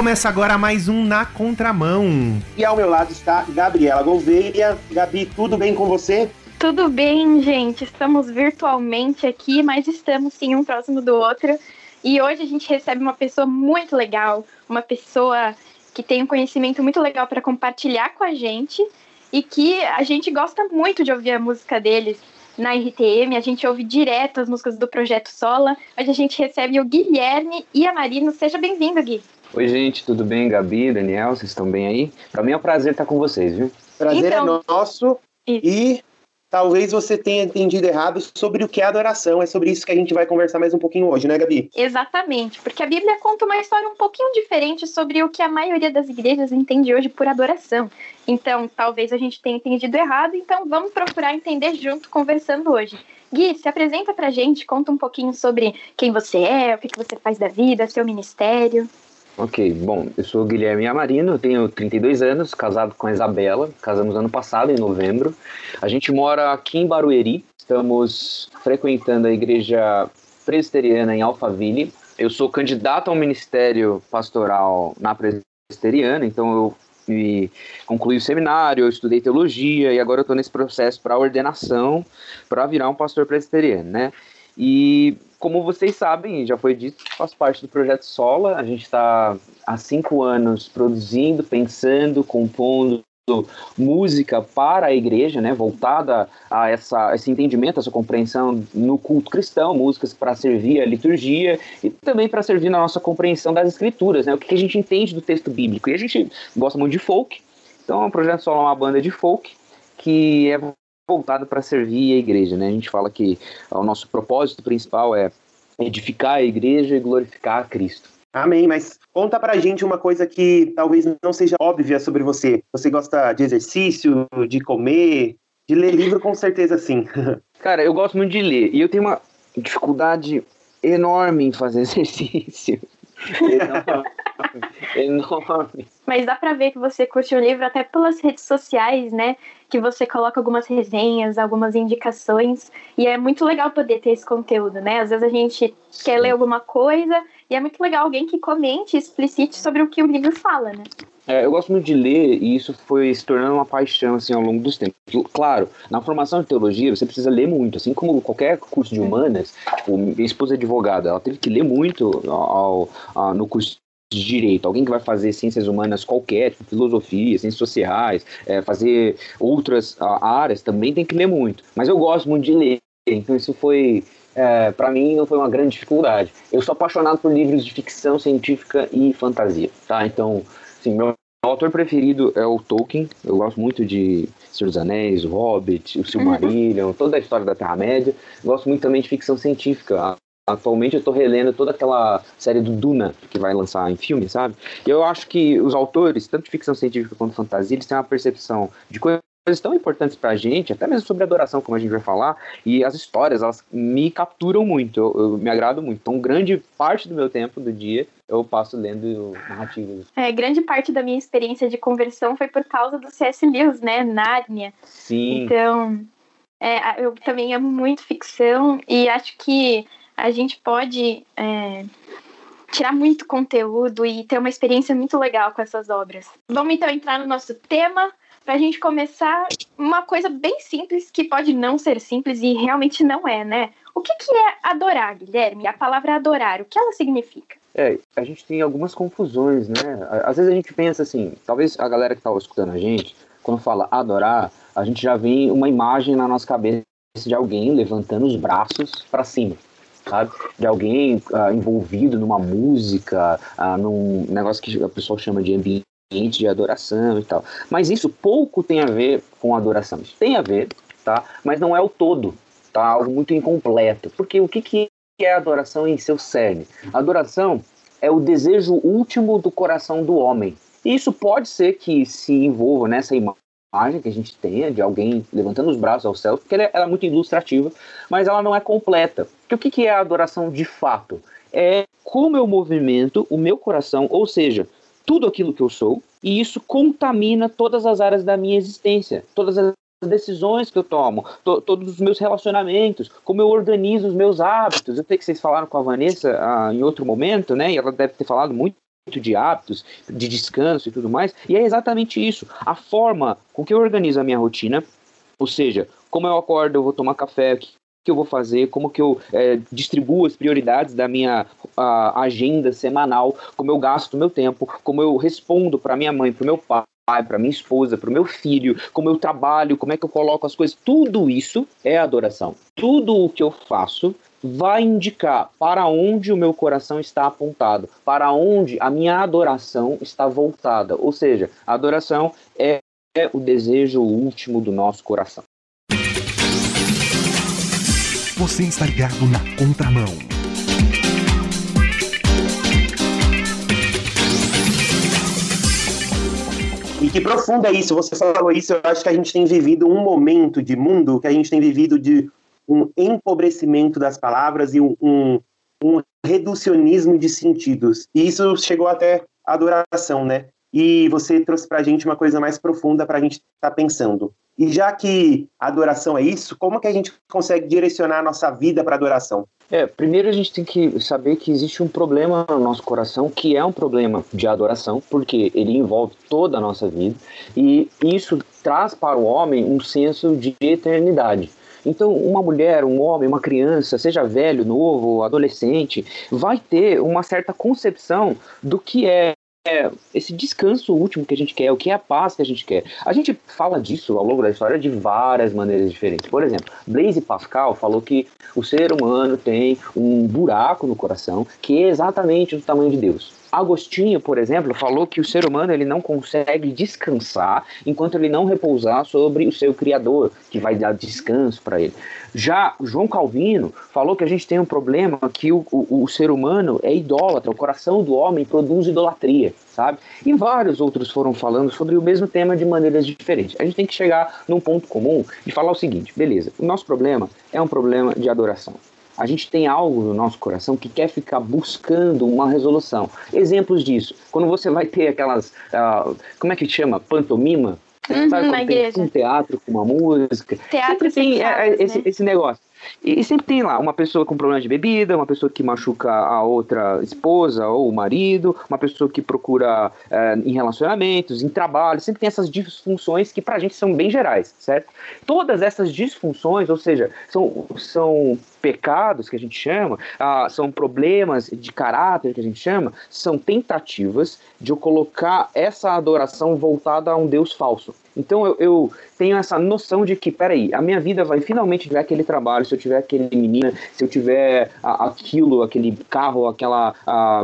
começa agora mais um Na Contramão. E ao meu lado está Gabriela Gouveia. Gabi, tudo bem com você? Tudo bem, gente. Estamos virtualmente aqui, mas estamos sim um próximo do outro. E hoje a gente recebe uma pessoa muito legal, uma pessoa que tem um conhecimento muito legal para compartilhar com a gente e que a gente gosta muito de ouvir a música deles na RTM, a gente ouve direto as músicas do Projeto Sola. Hoje a gente recebe o Guilherme e a Marino. Seja bem-vindo, Gui. Oi, gente, tudo bem? Gabi, Daniel, vocês estão bem aí? Para mim é um prazer estar com vocês, viu? Prazer é então, é nosso. Isso. E talvez você tenha entendido errado sobre o que é adoração. É sobre isso que a gente vai conversar mais um pouquinho hoje, né, Gabi? Exatamente, porque a Bíblia conta uma história um pouquinho diferente sobre o que a maioria das igrejas entende hoje por adoração. Então, talvez a gente tenha entendido errado, então vamos procurar entender junto conversando hoje. Gui, se apresenta pra gente, conta um pouquinho sobre quem você é, o que, que você faz da vida, seu ministério. Ok, bom, eu sou Guilherme Amarino, tenho 32 anos, casado com a Isabela, casamos ano passado, em novembro. A gente mora aqui em Barueri, estamos frequentando a igreja presbiteriana em Alphaville. Eu sou candidato ao ministério pastoral na presbiteriana, então eu me concluí o seminário, eu estudei teologia e agora eu estou nesse processo para ordenação, para virar um pastor presbiteriano, né? E como vocês sabem, já foi dito, faz parte do projeto Sola. A gente está há cinco anos produzindo, pensando, compondo música para a igreja, né, voltada a essa, esse entendimento, essa compreensão no culto cristão, músicas para servir a liturgia e também para servir na nossa compreensão das escrituras, né, o que a gente entende do texto bíblico. E a gente gosta muito de folk, então o Projeto Solo é uma banda de folk que é voltado para servir a igreja, né? A gente fala que o nosso propósito principal é edificar a igreja e glorificar a Cristo. Amém, mas conta pra gente uma coisa que talvez não seja óbvia sobre você. Você gosta de exercício, de comer, de ler livro, com certeza sim. Cara, eu gosto muito de ler e eu tenho uma dificuldade enorme em fazer exercício. enorme. Mas dá pra ver que você curte o livro até pelas redes sociais, né? que você coloca algumas resenhas, algumas indicações, e é muito legal poder ter esse conteúdo, né? Às vezes a gente quer ler alguma coisa e é muito legal alguém que comente, explicite sobre o que o livro fala, né? É, eu gosto muito de ler e isso foi se tornando uma paixão assim ao longo dos tempos. Claro, na formação de teologia você precisa ler muito, assim como qualquer curso de humanas. Tipo, minha esposa é advogada, ela teve que ler muito ao, ao, no curso de direito, alguém que vai fazer ciências humanas qualquer, tipo filosofia, ciências sociais, é, fazer outras a, áreas, também tem que ler muito. Mas eu gosto muito de ler, então isso foi, é, para mim, não foi uma grande dificuldade. Eu sou apaixonado por livros de ficção científica e fantasia, tá? Então, assim, meu autor preferido é o Tolkien, eu gosto muito de Senhor dos Anéis, o Hobbit, o Silmarillion, toda a história da Terra-média. Gosto muito também de ficção científica, Atualmente eu tô relendo toda aquela série do Duna que vai lançar em filme, sabe? E eu acho que os autores, tanto de ficção científica quanto fantasia, eles têm uma percepção de coisas tão importantes pra gente, até mesmo sobre adoração, como a gente vai falar, e as histórias, elas me capturam muito, eu, eu me agrado muito. Então, grande parte do meu tempo do dia eu passo lendo narrativas. É, grande parte da minha experiência de conversão foi por causa do C.S. Lewis, né? Nárnia. Sim. Então, é, eu também amo muito ficção e acho que a gente pode é, tirar muito conteúdo e ter uma experiência muito legal com essas obras. Vamos então entrar no nosso tema para a gente começar uma coisa bem simples que pode não ser simples e realmente não é, né? O que, que é adorar, Guilherme? A palavra adorar, o que ela significa? É, a gente tem algumas confusões, né? Às vezes a gente pensa assim, talvez a galera que está escutando a gente, quando fala adorar, a gente já vem uma imagem na nossa cabeça de alguém levantando os braços para cima sabe? De alguém uh, envolvido numa música, uh, num negócio que a pessoa chama de ambiente de adoração e tal. Mas isso pouco tem a ver com adoração. Isso tem a ver, tá? Mas não é o todo, tá? Algo muito incompleto. Porque o que, que é adoração em seu cerne? Adoração é o desejo último do coração do homem. E isso pode ser que se envolva nessa imagem imagem que a gente tenha de alguém levantando os braços ao céu, porque ela é, ela é muito ilustrativa, mas ela não é completa. Porque o que, que é a adoração de fato? É como eu movimento o meu coração, ou seja, tudo aquilo que eu sou, e isso contamina todas as áreas da minha existência, todas as decisões que eu tomo, to, todos os meus relacionamentos, como eu organizo os meus hábitos. Eu sei que vocês falaram com a Vanessa ah, em outro momento, né? E ela deve ter falado muito de hábitos, de descanso e tudo mais, e é exatamente isso. A forma com que eu organizo a minha rotina, ou seja, como eu acordo, eu vou tomar café, o que eu vou fazer, como que eu é, distribuo as prioridades da minha a, agenda semanal, como eu gasto meu tempo, como eu respondo para minha mãe, para meu pai, para minha esposa, para o meu filho, como eu trabalho, como é que eu coloco as coisas, tudo isso é adoração. Tudo o que eu faço vai indicar para onde o meu coração está apontado, para onde a minha adoração está voltada. Ou seja, a adoração é, é o desejo último do nosso coração. Você está ligado na contramão. E que profundo é isso, você falou isso, eu acho que a gente tem vivido um momento de mundo que a gente tem vivido de um empobrecimento das palavras e um, um, reducionismo de sentidos. E isso chegou até a adoração, né? E você trouxe para a gente uma coisa mais profunda para a gente estar tá pensando. E já que a adoração é isso, como que a gente consegue direcionar a nossa vida para adoração? É, primeiro a gente tem que saber que existe um problema no nosso coração, que é um problema de adoração, porque ele envolve toda a nossa vida, e isso traz para o homem um senso de eternidade. Então, uma mulher, um homem, uma criança, seja velho, novo, adolescente, vai ter uma certa concepção do que é é esse descanso último que a gente quer, o que é a paz que a gente quer. A gente fala disso ao longo da história de várias maneiras diferentes. Por exemplo, Blaise Pascal falou que o ser humano tem um buraco no coração que é exatamente do tamanho de Deus. Agostinho, por exemplo, falou que o ser humano ele não consegue descansar enquanto ele não repousar sobre o seu Criador, que vai dar descanso para ele. Já João Calvino falou que a gente tem um problema que o, o, o ser humano é idólatra, o coração do homem produz idolatria, sabe? E vários outros foram falando sobre o mesmo tema de maneiras diferentes. A gente tem que chegar num ponto comum e falar o seguinte: beleza, o nosso problema é um problema de adoração a gente tem algo no nosso coração que quer ficar buscando uma resolução. Exemplos disso, quando você vai ter aquelas, uh, como é que chama? Pantomima? Uhum, Sabe, na igreja. um teatro com uma música. Teatro Sempre tem é, é, esse, né? esse negócio. E, sempre tem lá uma pessoa com problema de bebida, uma pessoa que machuca a outra esposa ou o marido, uma pessoa que procura é, em relacionamentos, em trabalho, sempre tem essas disfunções que pra gente são bem gerais, certo? Todas essas disfunções, ou seja, são, são pecados que a gente chama, ah, são problemas de caráter que a gente chama, são tentativas de eu colocar essa adoração voltada a um Deus falso. Então eu, eu, tenho essa noção de que, peraí, a minha vida vai finalmente tiver aquele trabalho, se eu tiver aquele menina, se eu tiver a, aquilo, aquele carro, aquela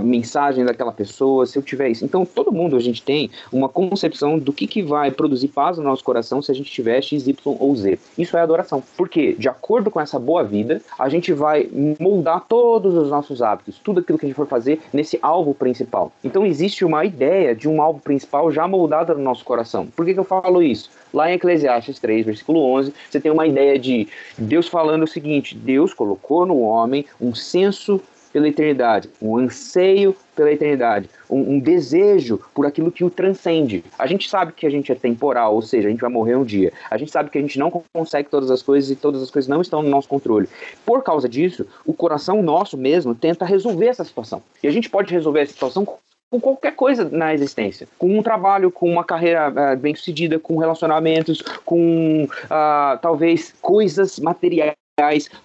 mensagem daquela pessoa, se eu tiver isso. Então todo mundo a gente tem uma concepção do que, que vai produzir paz no nosso coração se a gente tiver X, Y ou Z. Isso é adoração. Porque, de acordo com essa boa vida, a gente vai moldar todos os nossos hábitos, tudo aquilo que a gente for fazer nesse alvo principal. Então existe uma ideia de um alvo principal já moldada no nosso coração. Por que, que eu falo isso? Lá em Eclesiastes 3, versículo 11, você tem uma ideia de Deus falando o seguinte: Deus colocou no homem um senso pela eternidade, um anseio pela eternidade, um, um, desejo por aquilo que o transcende. A gente sabe que a gente é temporal, ou seja, a gente vai morrer um dia. A gente sabe que a gente não consegue todas as coisas e todas as coisas não estão no nosso controle. Por causa disso, o coração nosso mesmo tenta resolver essa situação. E a gente pode resolver essa situação com qualquer coisa na existência. Com um trabalho, com uma carreira uh, bem sucedida, com relacionamentos, com uh, talvez coisas materiais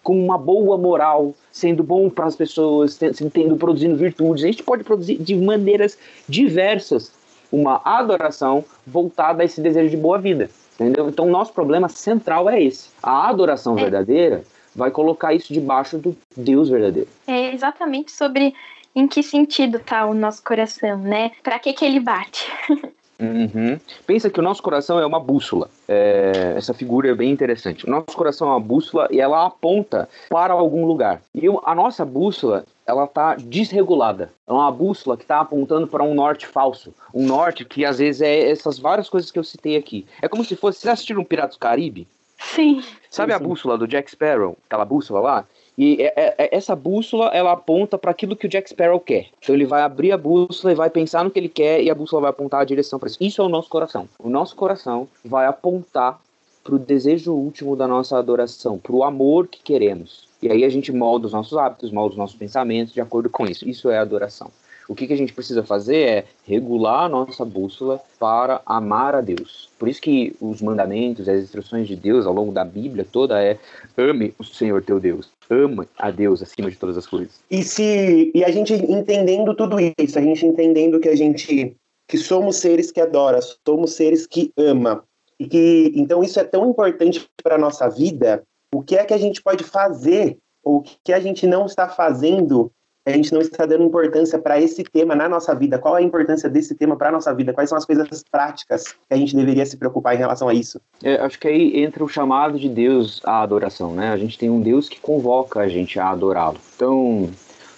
com uma boa moral, sendo bom para as pessoas, tendo, produzindo virtudes. A gente pode produzir de maneiras diversas uma adoração voltada a esse desejo de boa vida. Entendeu? Então, nosso problema central é esse. A adoração é. verdadeira vai colocar isso debaixo do Deus verdadeiro. É exatamente sobre em que sentido está o nosso coração, né? Para que que ele bate? Uhum. Pensa que o nosso coração é uma bússola. É, essa figura é bem interessante. O nosso coração é uma bússola e ela aponta para algum lugar. E a nossa bússola ela está desregulada. É uma bússola que está apontando para um norte falso. Um norte que às vezes é essas várias coisas que eu citei aqui. É como se fosse. Vocês assistiram Piratas do Caribe? Sim. Sabe sim, a bússola do Jack Sparrow? Aquela bússola lá? E é, é, é, essa bússola, ela aponta para aquilo que o Jack Sparrow quer. Então ele vai abrir a bússola e vai pensar no que ele quer e a bússola vai apontar a direção para isso. Isso é o nosso coração. O nosso coração vai apontar para o desejo último da nossa adoração, para o amor que queremos. E aí a gente molda os nossos hábitos, molda os nossos pensamentos de acordo com isso. Isso é adoração. O que, que a gente precisa fazer é regular a nossa bússola para amar a Deus. Por isso que os mandamentos, as instruções de Deus ao longo da Bíblia toda é ame o Senhor teu Deus, ama a Deus acima de todas as coisas. E se e a gente entendendo tudo isso, a gente entendendo que a gente que somos seres que adora, somos seres que ama e que então isso é tão importante para nossa vida. O que é que a gente pode fazer ou o que a gente não está fazendo a gente não está dando importância para esse tema na nossa vida. Qual a importância desse tema para a nossa vida? Quais são as coisas práticas que a gente deveria se preocupar em relação a isso? É, acho que aí entra o chamado de Deus à adoração, né? A gente tem um Deus que convoca a gente a adorá-lo. Então,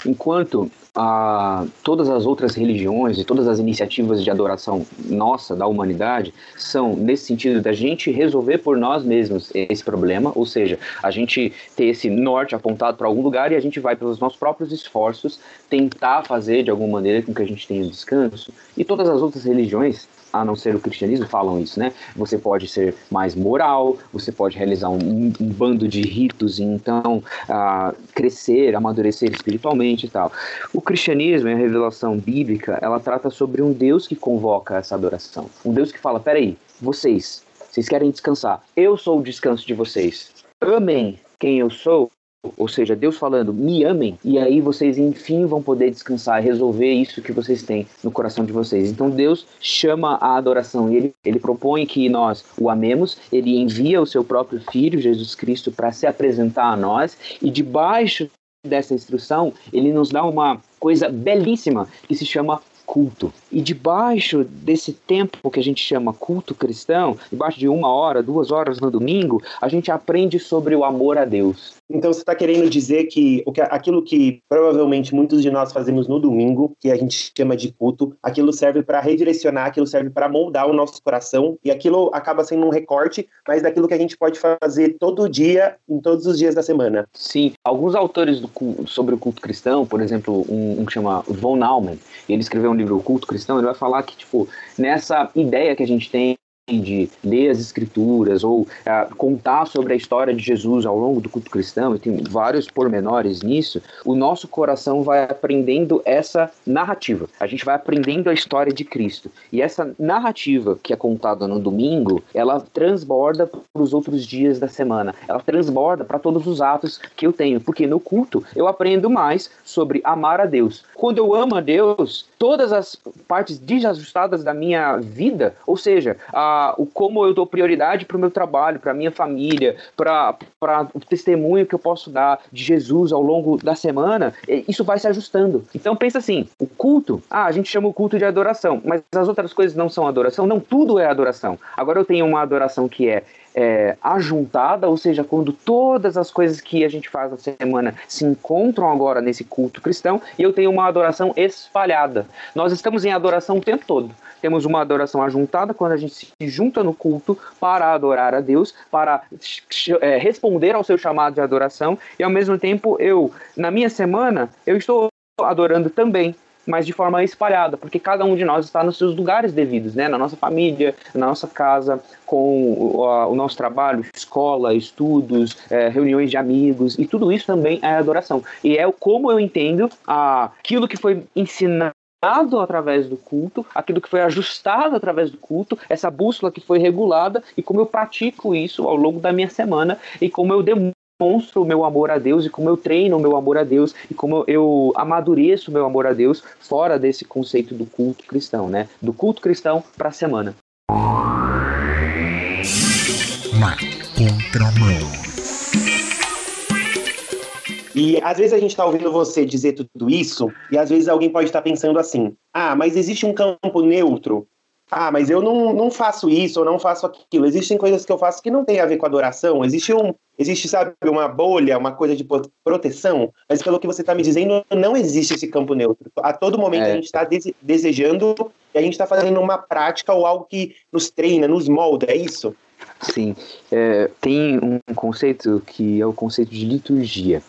enquanto a todas as outras religiões e todas as iniciativas de adoração nossa, da humanidade, são nesse sentido da gente resolver por nós mesmos esse problema, ou seja, a gente ter esse norte apontado para algum lugar e a gente vai pelos nossos próprios esforços tentar fazer de alguma maneira com que a gente tenha descanso. E todas as outras religiões a não ser o cristianismo, falam isso, né? Você pode ser mais moral, você pode realizar um, um bando de ritos e então uh, crescer, amadurecer espiritualmente e tal. O cristianismo a revelação bíblica, ela trata sobre um Deus que convoca essa adoração. Um Deus que fala, peraí, vocês, vocês querem descansar, eu sou o descanso de vocês. Amém quem eu sou ou seja, Deus falando, me amem, e aí vocês enfim vão poder descansar e resolver isso que vocês têm no coração de vocês. Então Deus chama a adoração e ele, ele propõe que nós o amemos, ele envia o seu próprio Filho, Jesus Cristo, para se apresentar a nós, e debaixo dessa instrução, ele nos dá uma coisa belíssima que se chama culto. E debaixo desse tempo que a gente chama culto cristão, debaixo de uma hora, duas horas no domingo, a gente aprende sobre o amor a Deus. Então você está querendo dizer que, aquilo que provavelmente muitos de nós fazemos no domingo, que a gente chama de culto, aquilo serve para redirecionar, aquilo serve para moldar o nosso coração e aquilo acaba sendo um recorte, mas daquilo que a gente pode fazer todo dia, em todos os dias da semana. Sim, alguns autores do, sobre o culto cristão, por exemplo, um, um que chama Von Naumann, ele escreveu um livro, O Culto Cristão, ele vai falar que, tipo, nessa ideia que a gente tem de ler as escrituras ou uh, contar sobre a história de Jesus ao longo do culto cristão, e tem vários pormenores nisso, o nosso coração vai aprendendo essa narrativa. A gente vai aprendendo a história de Cristo. E essa narrativa que é contada no domingo, ela transborda para os outros dias da semana. Ela transborda para todos os atos que eu tenho. Porque no culto eu aprendo mais sobre amar a Deus. Quando eu amo a Deus, todas as partes desajustadas da minha vida, ou seja, a o como eu dou prioridade para o meu trabalho, para a minha família, para o testemunho que eu posso dar de Jesus ao longo da semana, isso vai se ajustando. Então pensa assim, o culto, ah, a gente chama o culto de adoração, mas as outras coisas não são adoração? Não, tudo é adoração. Agora eu tenho uma adoração que é é, ajuntada, ou seja, quando todas as coisas que a gente faz na semana se encontram agora nesse culto cristão, e eu tenho uma adoração espalhada. Nós estamos em adoração o tempo todo. Temos uma adoração ajuntada quando a gente se junta no culto para adorar a Deus, para é, responder ao seu chamado de adoração, e ao mesmo tempo eu, na minha semana, eu estou adorando também mas de forma espalhada, porque cada um de nós está nos seus lugares devidos, né? Na nossa família, na nossa casa, com o, a, o nosso trabalho, escola, estudos, é, reuniões de amigos, e tudo isso também é adoração. E é como eu entendo aquilo que foi ensinado através do culto, aquilo que foi ajustado através do culto, essa bússola que foi regulada e como eu pratico isso ao longo da minha semana e como eu demonstro o meu amor a Deus e como eu treino o meu amor a Deus e como eu amadureço o meu amor a Deus fora desse conceito do culto cristão, né? Do culto cristão para a semana. Na contramão. E às vezes a gente está ouvindo você dizer tudo isso, e às vezes alguém pode estar tá pensando assim: ah, mas existe um campo neutro. Ah, mas eu não, não faço isso ou não faço aquilo. Existem coisas que eu faço que não tem a ver com adoração. Existe um, existe, sabe, uma bolha, uma coisa de proteção. Mas pelo que você está me dizendo, não existe esse campo neutro. A todo momento é. a gente está desejando e a gente está fazendo uma prática ou algo que nos treina, nos molda. É isso? Sim. É, tem um conceito que é o conceito de liturgia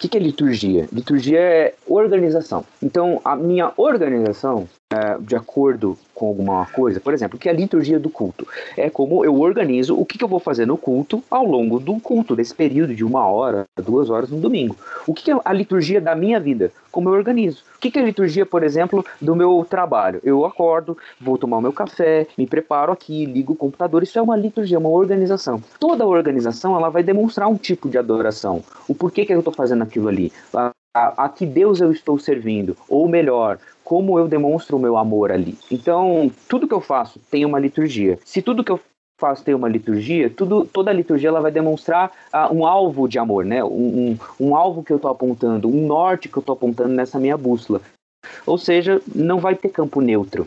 que, que é liturgia? Liturgia é organização. Então, a minha organização, é, de acordo com alguma coisa? Por exemplo, o que é a liturgia do culto? É como eu organizo o que, que eu vou fazer no culto ao longo do culto, desse período de uma hora, duas horas no domingo. O que, que é a liturgia da minha vida? Como eu organizo. O que, que é a liturgia, por exemplo, do meu trabalho? Eu acordo, vou tomar o meu café, me preparo aqui, ligo o computador. Isso é uma liturgia, uma organização. Toda organização ela vai demonstrar um tipo de adoração. O porquê que eu estou fazendo aquilo ali. A, a, a que Deus eu estou servindo. Ou melhor, como eu demonstro o meu amor ali. Então, tudo que eu faço tem uma liturgia. Se tudo que eu faço tem uma liturgia, tudo, toda a liturgia ela vai demonstrar uh, um alvo de amor, né? Um, um, um alvo que eu estou apontando, um norte que eu estou apontando nessa minha bússola. Ou seja, não vai ter campo neutro.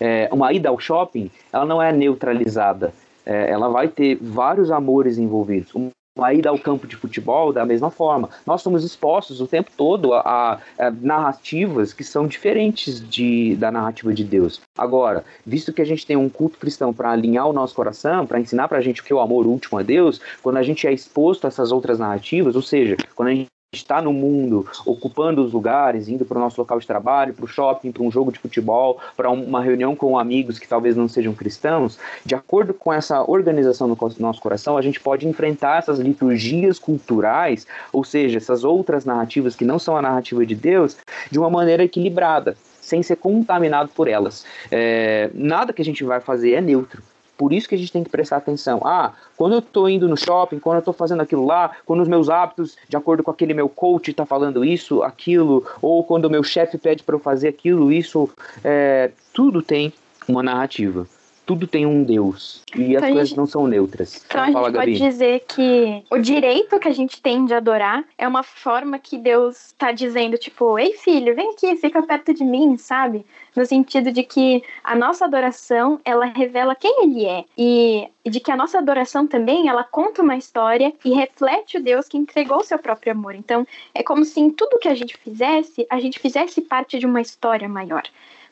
É, uma ida ao shopping, ela não é neutralizada. É, ela vai ter vários amores envolvidos a ida ao campo de futebol da mesma forma. Nós somos expostos o tempo todo a, a, narrativas que são diferentes de, da narrativa de Deus. Agora, visto que a gente tem um culto cristão para alinhar o nosso coração, para ensinar para a gente o que é o amor último a Deus, quando a gente é exposto a essas outras narrativas, ou seja, quando a gente está no mundo, ocupando os lugares, indo para o nosso local de trabalho, para o shopping, para um jogo de futebol, para uma reunião com amigos que talvez não sejam cristãos, de acordo com essa organização no nosso coração, a gente pode enfrentar essas liturgias culturais, ou seja, essas outras narrativas que não são a narrativa de Deus, de uma maneira equilibrada, sem ser contaminado por elas. É, nada que a gente vai fazer é neutro. Por isso que a gente tem que prestar atenção. Ah, quando eu estou indo no shopping, quando eu estou fazendo aquilo lá, quando os meus hábitos, de acordo com aquele meu coach, está falando isso, aquilo, ou quando o meu chefe pede para eu fazer aquilo, isso, é, tudo tem uma narrativa tudo tem um Deus. E então as coisas gente, não são neutras. Então a Fala, gente Gabi. pode dizer que o direito que a gente tem de adorar é uma forma que Deus está dizendo, tipo, ei filho, vem aqui, fica perto de mim, sabe? No sentido de que a nossa adoração, ela revela quem ele é. E de que a nossa adoração também, ela conta uma história e reflete o Deus que entregou o seu próprio amor. Então, é como se em tudo que a gente fizesse, a gente fizesse parte de uma história maior.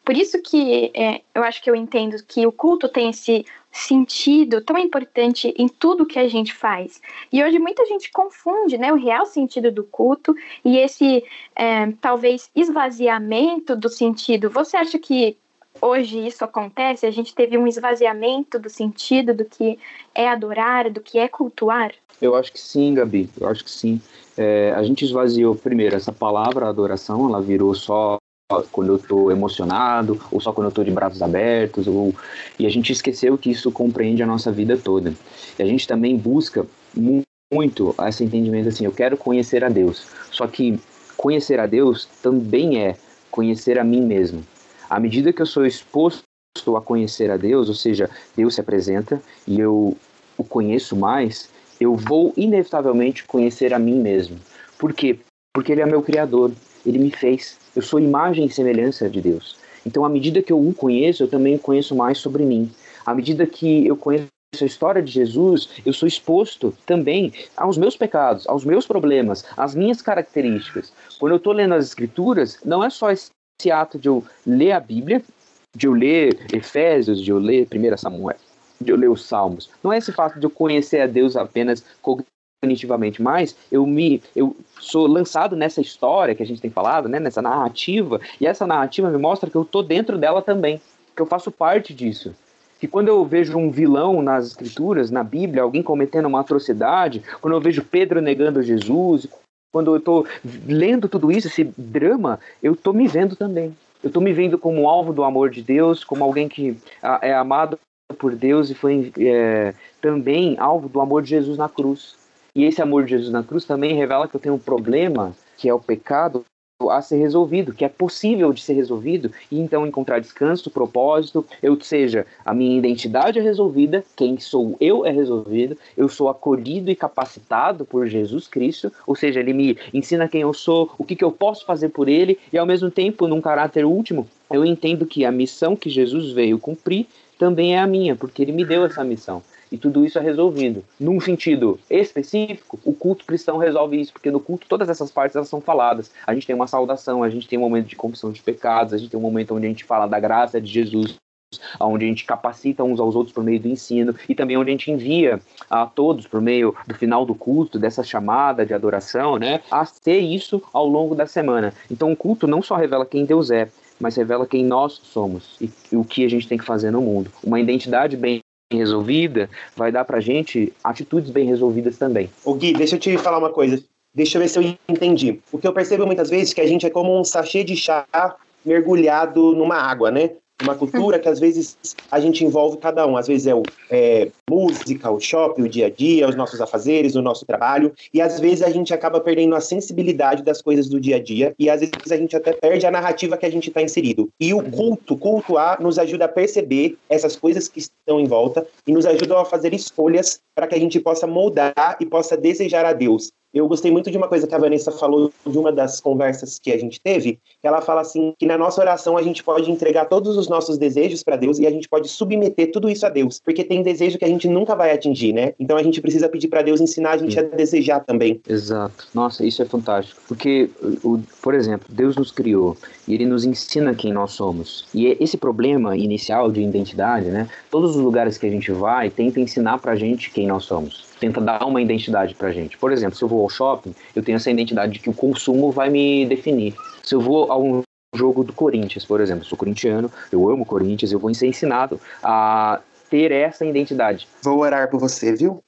Por isso que é, eu acho que eu entendo que o culto tem esse sentido tão importante em tudo que a gente faz. E hoje muita gente confunde né, o real sentido do culto e esse é, talvez esvaziamento do sentido. Você acha que hoje isso acontece? A gente teve um esvaziamento do sentido do que é adorar, do que é cultuar? Eu acho que sim, Gabi. Eu acho que sim. É, a gente esvaziou primeiro essa palavra adoração, ela virou só quando eu estou emocionado, ou só quando eu estou de braços abertos, ou... e a gente esqueceu que isso compreende a nossa vida toda. E a gente também busca muito esse entendimento assim, eu quero conhecer a Deus. Só que conhecer a Deus também é conhecer a mim mesmo. À medida que eu sou exposto a conhecer a Deus, ou seja, Deus se apresenta e eu o conheço mais, eu vou inevitavelmente conhecer a mim mesmo. Por quê? Porque ele é meu criador, ele me fez. Eu sou imagem e semelhança de Deus. Então, à medida que eu o conheço, eu também conheço mais sobre mim. À medida que eu conheço a história de Jesus, eu sou exposto também aos meus pecados, aos meus problemas, às minhas características. Quando eu estou lendo as Escrituras, não é só esse ato de eu ler a Bíblia, de eu ler Efésios, de eu ler 1 Samuel, de eu ler os Salmos. Não é esse fato de eu conhecer a Deus apenas cognitivamente, mas eu me eu sou lançado nessa história que a gente tem falado, né, nessa narrativa, e essa narrativa me mostra que eu tô dentro dela também, que eu faço parte disso. Que quando eu vejo um vilão nas escrituras, na Bíblia, alguém cometendo uma atrocidade, quando eu vejo Pedro negando Jesus, quando eu estou lendo tudo isso, esse drama, eu estou me vendo também. Eu estou me vendo como alvo do amor de Deus, como alguém que é amado por Deus e foi é, também alvo do amor de Jesus na cruz. E esse amor de Jesus na cruz também revela que eu tenho um problema, que é o pecado, a ser resolvido, que é possível de ser resolvido e então encontrar descanso, propósito, eu seja a minha identidade é resolvida, quem sou eu é resolvido, eu sou acolhido e capacitado por Jesus Cristo, ou seja, ele me ensina quem eu sou, o que, que eu posso fazer por ele e ao mesmo tempo, num caráter último, eu entendo que a missão que Jesus veio cumprir também é a minha, porque ele me deu essa missão e tudo isso é resolvido. Num sentido específico, o culto cristão resolve isso, porque no culto todas essas partes elas são faladas. A gente tem uma saudação, a gente tem um momento de confissão de pecados, a gente tem um momento onde a gente fala da graça de Jesus, onde a gente capacita uns aos outros por meio do ensino e também onde a gente envia a todos por meio do final do culto, dessa chamada de adoração, né, a ser isso ao longo da semana. Então o culto não só revela quem Deus é, mas revela quem nós somos e o que a gente tem que fazer no mundo. Uma identidade bem resolvida vai dar pra gente atitudes bem resolvidas também. Ô Gui, deixa eu te falar uma coisa. Deixa eu ver se eu entendi. O que eu percebo muitas vezes é que a gente é como um sachê de chá mergulhado numa água, né? Uma cultura que às vezes a gente envolve cada um. Às vezes é, o, é música, o shopping, o dia a dia, os nossos afazeres, o nosso trabalho. E às vezes a gente acaba perdendo a sensibilidade das coisas do dia a dia. E às vezes a gente até perde a narrativa que a gente está inserido. E o culto, cultuar, nos ajuda a perceber essas coisas que estão em volta e nos ajuda a fazer escolhas para que a gente possa moldar e possa desejar a Deus. Eu gostei muito de uma coisa que a Vanessa falou de uma das conversas que a gente teve, que ela fala assim que na nossa oração a gente pode entregar todos os nossos desejos para Deus e a gente pode submeter tudo isso a Deus, porque tem desejo que a gente nunca vai atingir, né? Então a gente precisa pedir para Deus ensinar a gente Sim. a desejar também. Exato. Nossa, isso é fantástico, porque por exemplo, Deus nos criou e ele nos ensina quem nós somos. E é esse problema inicial de identidade, né? Todos os lugares que a gente vai tenta ensinar pra gente quem nós somos tenta dar uma identidade pra gente. Por exemplo, se eu vou ao shopping, eu tenho essa identidade de que o consumo vai me definir. Se eu vou a um jogo do Corinthians, por exemplo, sou corintiano, eu amo Corinthians, eu vou ser ensinado a ter essa identidade. Vou orar por você, viu?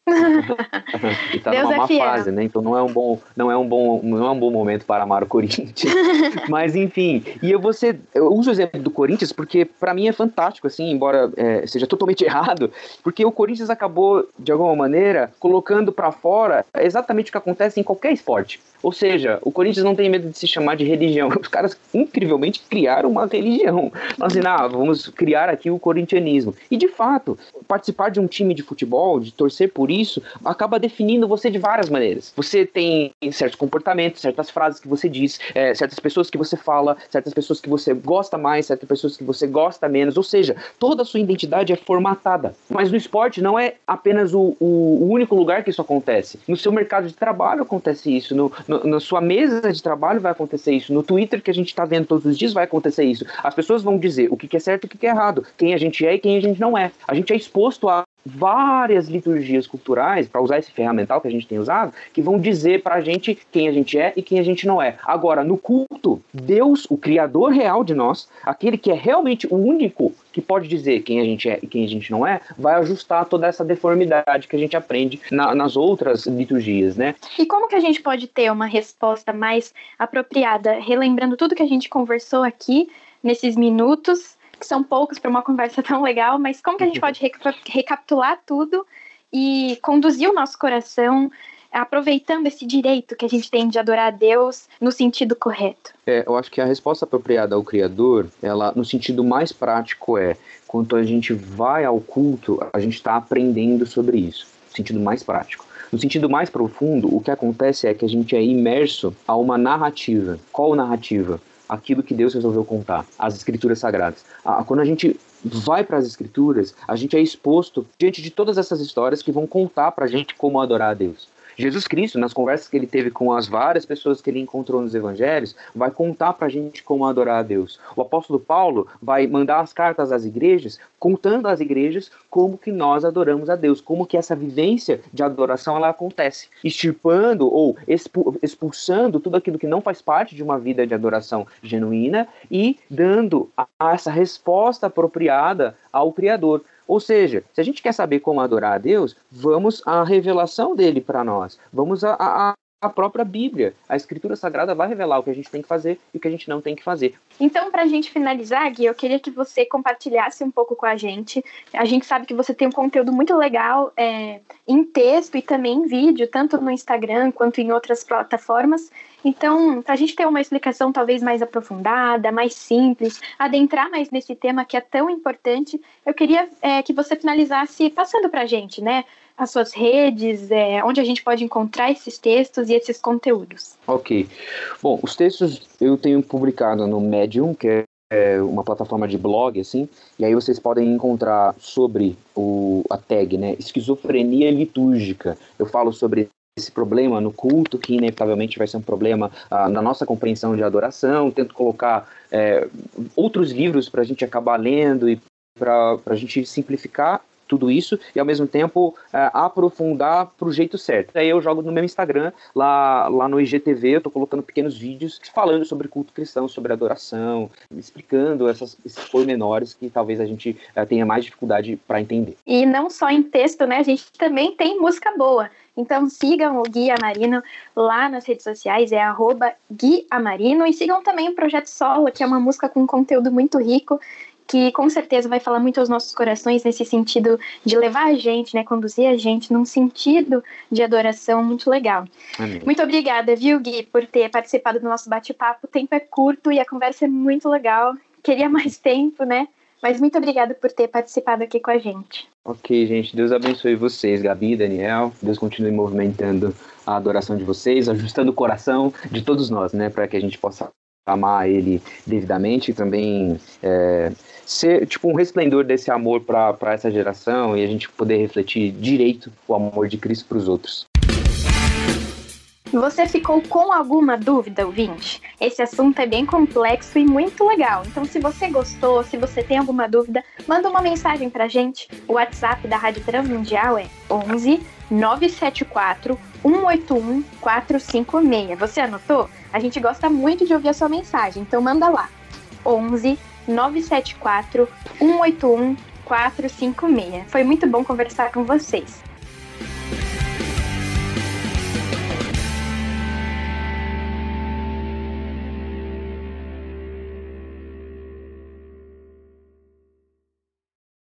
e tá Deus numa é má fase, né? Então não é um bom, não é um bom, não é um bom momento para amar o Corinthians. Mas enfim, e eu vou ser, eu uso o exemplo do Corinthians porque para mim é fantástico, assim, embora é, seja totalmente errado, porque o Corinthians acabou de alguma maneira colocando para fora exatamente o que acontece em qualquer esporte. Ou seja, o Corinthians não tem medo de se chamar de religião. Os caras incrivelmente criaram uma religião. Assim, ah, vamos criar aqui o corintianismo. E de fato, participar de um time de futebol, de torcer por isso, acaba definindo você de várias maneiras. Você tem certos comportamentos, certas frases que você diz, é, certas pessoas que você fala, certas pessoas que você gosta mais, certas pessoas que você gosta menos. Ou seja, toda a sua identidade é formatada. Mas no esporte não é apenas o, o, único lugar que isso acontece. No seu mercado de trabalho acontece isso. No, no, na sua mesa de trabalho vai acontecer isso. No Twitter que a gente está vendo todos os dias vai acontecer isso. As pessoas vão dizer o que é certo e o que é errado. Quem a gente é e quem a gente não é. A gente é exposto a várias liturgias culturais, para usar esse ferramental que a gente tem usado, que vão dizer para a gente quem a gente é e quem a gente não é. Agora, no culto, Deus, o Criador real de nós, aquele que é realmente o único que pode dizer quem a gente é e quem a gente não é, vai ajustar toda essa deformidade que a gente aprende na, nas outras liturgias, né? E como que a gente pode ter uma resposta mais apropriada, relembrando tudo que a gente conversou aqui nesses minutos? Que são poucos para uma conversa tão legal, mas como que a gente pode recapitular tudo e conduzir o nosso coração aproveitando esse direito que a gente tem de adorar a Deus no sentido correto? É, eu acho que a resposta apropriada ao Criador, ela no sentido mais prático é quando a gente vai ao culto, a gente está aprendendo sobre isso, no sentido mais prático. No sentido mais profundo, o que acontece é que a gente é imerso a uma narrativa. Qual narrativa? Aquilo que Deus resolveu contar, as escrituras sagradas. Quando a gente vai para as escrituras, a gente é exposto diante de todas essas histórias que vão contar para a gente como adorar a Deus. Jesus Cristo, nas conversas que ele teve com as várias pessoas que ele encontrou nos evangelhos, vai contar para a gente como adorar a Deus. O apóstolo Paulo vai mandar as cartas às igrejas, contando às igrejas como que nós adoramos a Deus, como que essa vivência de adoração ela acontece, extirpando ou expulsando tudo aquilo que não faz parte de uma vida de adoração genuína e dando a essa resposta apropriada ao Criador. Ou seja, se a gente quer saber como adorar a Deus, vamos à revelação dele para nós. Vamos a, a, a própria Bíblia. A Escritura Sagrada vai revelar o que a gente tem que fazer e o que a gente não tem que fazer. Então, para a gente finalizar, Gui, eu queria que você compartilhasse um pouco com a gente. A gente sabe que você tem um conteúdo muito legal é, em texto e também em vídeo, tanto no Instagram quanto em outras plataformas. Então, para a gente ter uma explicação talvez mais aprofundada, mais simples, adentrar mais nesse tema que é tão importante, eu queria é, que você finalizasse passando para a gente, né? As suas redes, é, onde a gente pode encontrar esses textos e esses conteúdos. Ok. Bom, os textos eu tenho publicado no Medium, que é uma plataforma de blog, assim, e aí vocês podem encontrar sobre o, a tag, né, esquizofrenia litúrgica. Eu falo sobre esse problema no culto, que inevitavelmente vai ser um problema ah, na nossa compreensão de adoração. Tento colocar é, outros livros para a gente acabar lendo e para a gente simplificar tudo isso e ao mesmo tempo é, aprofundar pro jeito certo. Aí eu jogo no meu Instagram, lá, lá no IGTV, eu tô colocando pequenos vídeos falando sobre culto cristão, sobre adoração, explicando essas, esses pormenores que talvez a gente é, tenha mais dificuldade para entender. E não só em texto, né? A gente também tem música boa. Então sigam o Gui Amarino lá nas redes sociais, é arroba Gui Amarino, e sigam também o Projeto Solo, que é uma música com conteúdo muito rico que com certeza vai falar muito aos nossos corações nesse sentido de levar a gente, né, conduzir a gente num sentido de adoração muito legal. Amém. Muito obrigada, viu, Gui, por ter participado do nosso bate-papo. O tempo é curto e a conversa é muito legal. Queria mais tempo, né? Mas muito obrigada por ter participado aqui com a gente. Ok, gente. Deus abençoe vocês, Gabi, Daniel. Deus continue movimentando a adoração de vocês, ajustando o coração de todos nós, né, para que a gente possa amar ele devidamente e também é, ser tipo um resplendor desse amor para essa geração e a gente poder refletir direito o amor de Cristo para os outros. Você ficou com alguma dúvida, ouvinte? Esse assunto é bem complexo e muito legal. Então, se você gostou, se você tem alguma dúvida, manda uma mensagem pra gente. O WhatsApp da Rádio Transmundial é 11 974 181 456. Você anotou? A gente gosta muito de ouvir a sua mensagem, então manda lá. 11 974 181 456. Foi muito bom conversar com vocês.